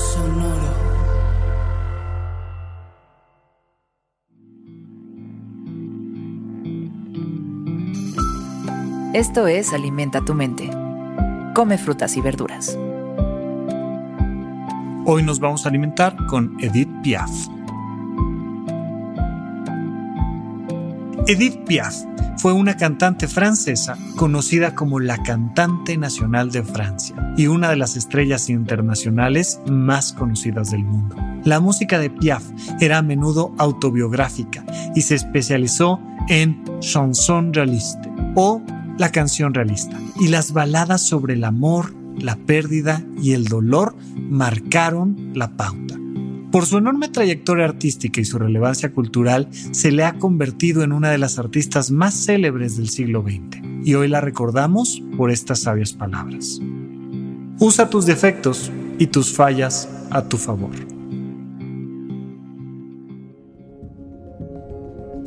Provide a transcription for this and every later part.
Sonoro. Esto es Alimenta tu mente. Come frutas y verduras. Hoy nos vamos a alimentar con Edith Piaf. Edith Piaf fue una cantante francesa conocida como la cantante nacional de Francia y una de las estrellas internacionales más conocidas del mundo. La música de Piaf era a menudo autobiográfica y se especializó en chanson realiste o la canción realista. Y las baladas sobre el amor, la pérdida y el dolor marcaron la pauta. Por su enorme trayectoria artística y su relevancia cultural, se le ha convertido en una de las artistas más célebres del siglo XX, y hoy la recordamos por estas sabias palabras. Usa tus defectos y tus fallas a tu favor.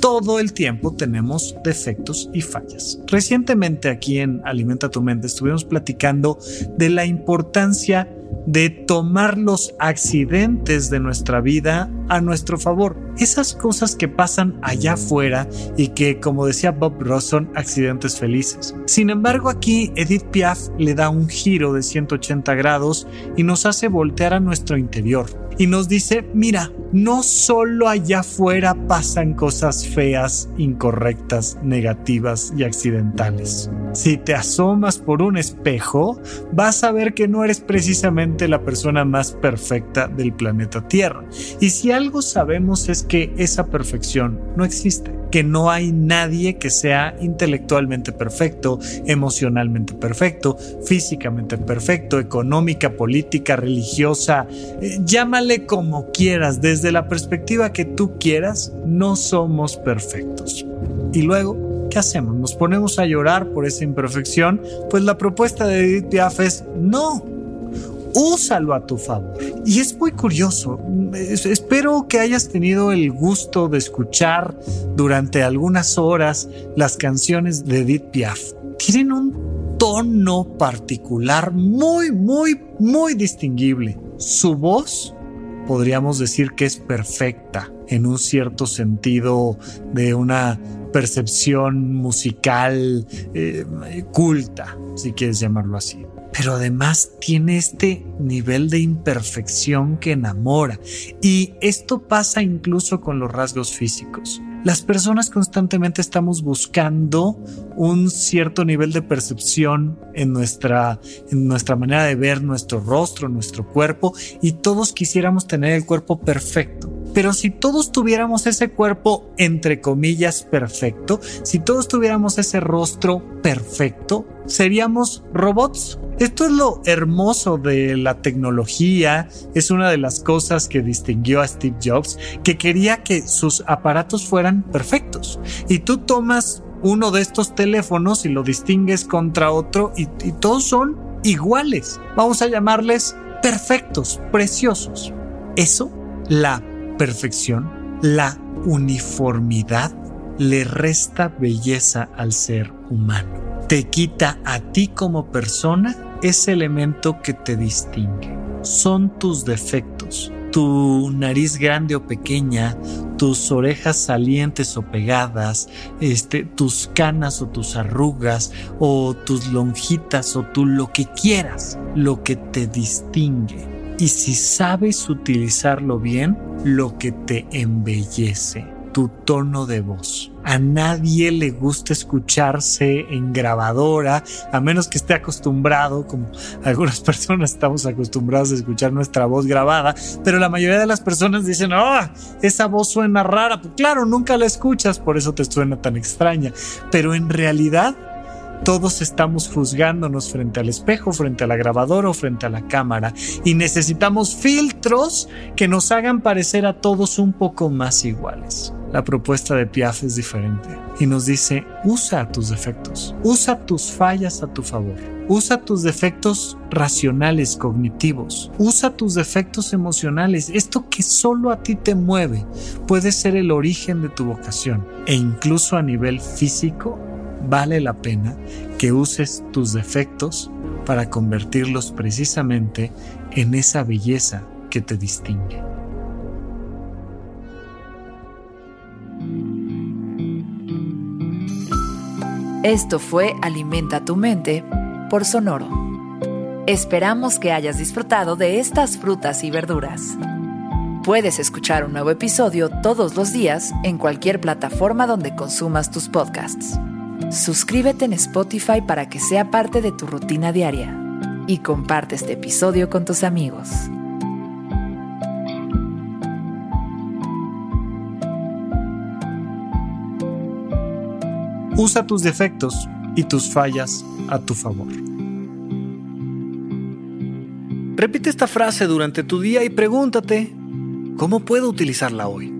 todo el tiempo tenemos defectos y fallas. Recientemente aquí en Alimenta tu mente estuvimos platicando de la importancia de tomar los accidentes de nuestra vida a nuestro favor. Esas cosas que pasan allá afuera y que, como decía Bob Ross, son accidentes felices. Sin embargo, aquí Edith Piaf le da un giro de 180 grados y nos hace voltear a nuestro interior y nos dice, mira, no solo allá afuera pasan cosas feas, incorrectas, negativas y accidentales. Si te asomas por un espejo, vas a ver que no eres precisamente la persona más perfecta del planeta Tierra. Y si algo sabemos es que esa perfección no existe, que no hay nadie que sea intelectualmente perfecto, emocionalmente perfecto, físicamente perfecto, económica, política, religiosa, eh, llámale como quieras, desde la perspectiva que tú quieras, no somos perfectos. Y luego, ¿qué hacemos? ¿Nos ponemos a llorar por esa imperfección? Pues la propuesta de Edith Piaf es no, úsalo a tu favor. Y es muy curioso. espero que hayas tenido el gusto de escuchar durante algunas horas las canciones de Edith Piaf. Tienen un tono particular muy, muy, muy distinguible. Su voz podríamos decir que es perfecta en un cierto sentido de una percepción musical eh, culta, si quieres llamarlo así pero además tiene este nivel de imperfección que enamora. Y esto pasa incluso con los rasgos físicos. Las personas constantemente estamos buscando un cierto nivel de percepción en nuestra, en nuestra manera de ver nuestro rostro, nuestro cuerpo, y todos quisiéramos tener el cuerpo perfecto. Pero si todos tuviéramos ese cuerpo, entre comillas, perfecto, si todos tuviéramos ese rostro perfecto, seríamos robots. Esto es lo hermoso de la tecnología, es una de las cosas que distinguió a Steve Jobs, que quería que sus aparatos fueran perfectos. Y tú tomas uno de estos teléfonos y lo distingues contra otro y, todos son iguales. Vamos a llamarles perfectos, preciosos. Eso, la perfección, la uniformidad le resta belleza al ser humano. Te quita a ti como persona ese elemento que te distingue. Son tus defectos, tu nariz grande o pequeña, tus orejas salientes o pegadas, este, tus canas o tus arrugas, o tus lonjitas, o tú lo que quieras, lo que te distingue y si sabes utilizarlo bien, lo que te embellece, tu tono de voz. A nadie le gusta escucharse en grabadora, a menos que esté acostumbrado, como algunas personas estamos acostumbrados a escuchar nuestra voz grabada, pero la mayoría de las personas dicen, oh, esa voz suena rara. Pues claro, nunca la escuchas, por eso te suena tan extraña. Pero en realidad Todos estamos juzgándonos frente al espejo, frente a la grabadora o frente a la cámara y necesitamos filtros que nos hagan parecer a todos un poco más iguales. La propuesta de Piaf es diferente y nos dice, usa tus defectos, usa tus fallas a tu favor, usa tus defectos racionales, cognitivos, usa tus defectos emocionales, esto que solo a ti te mueve puede ser el origen de tu vocación e incluso a nivel físico vale la pena que uses tus defectos para convertirlos precisamente en esa belleza que te distingue. Esto fue Alimenta tu mente por Sonoro. Esperamos que hayas disfrutado de estas frutas y verduras. Puedes escuchar un nuevo episodio todos los días en cualquier plataforma donde consumas tus podcasts. Suscríbete en Spotify para que sea parte de tu rutina diaria y comparte este episodio con tus amigos. Usa tus defectos y tus fallas a tu favor. Repite esta frase durante tu día y pregúntate, ¿cómo puedo utilizarla hoy?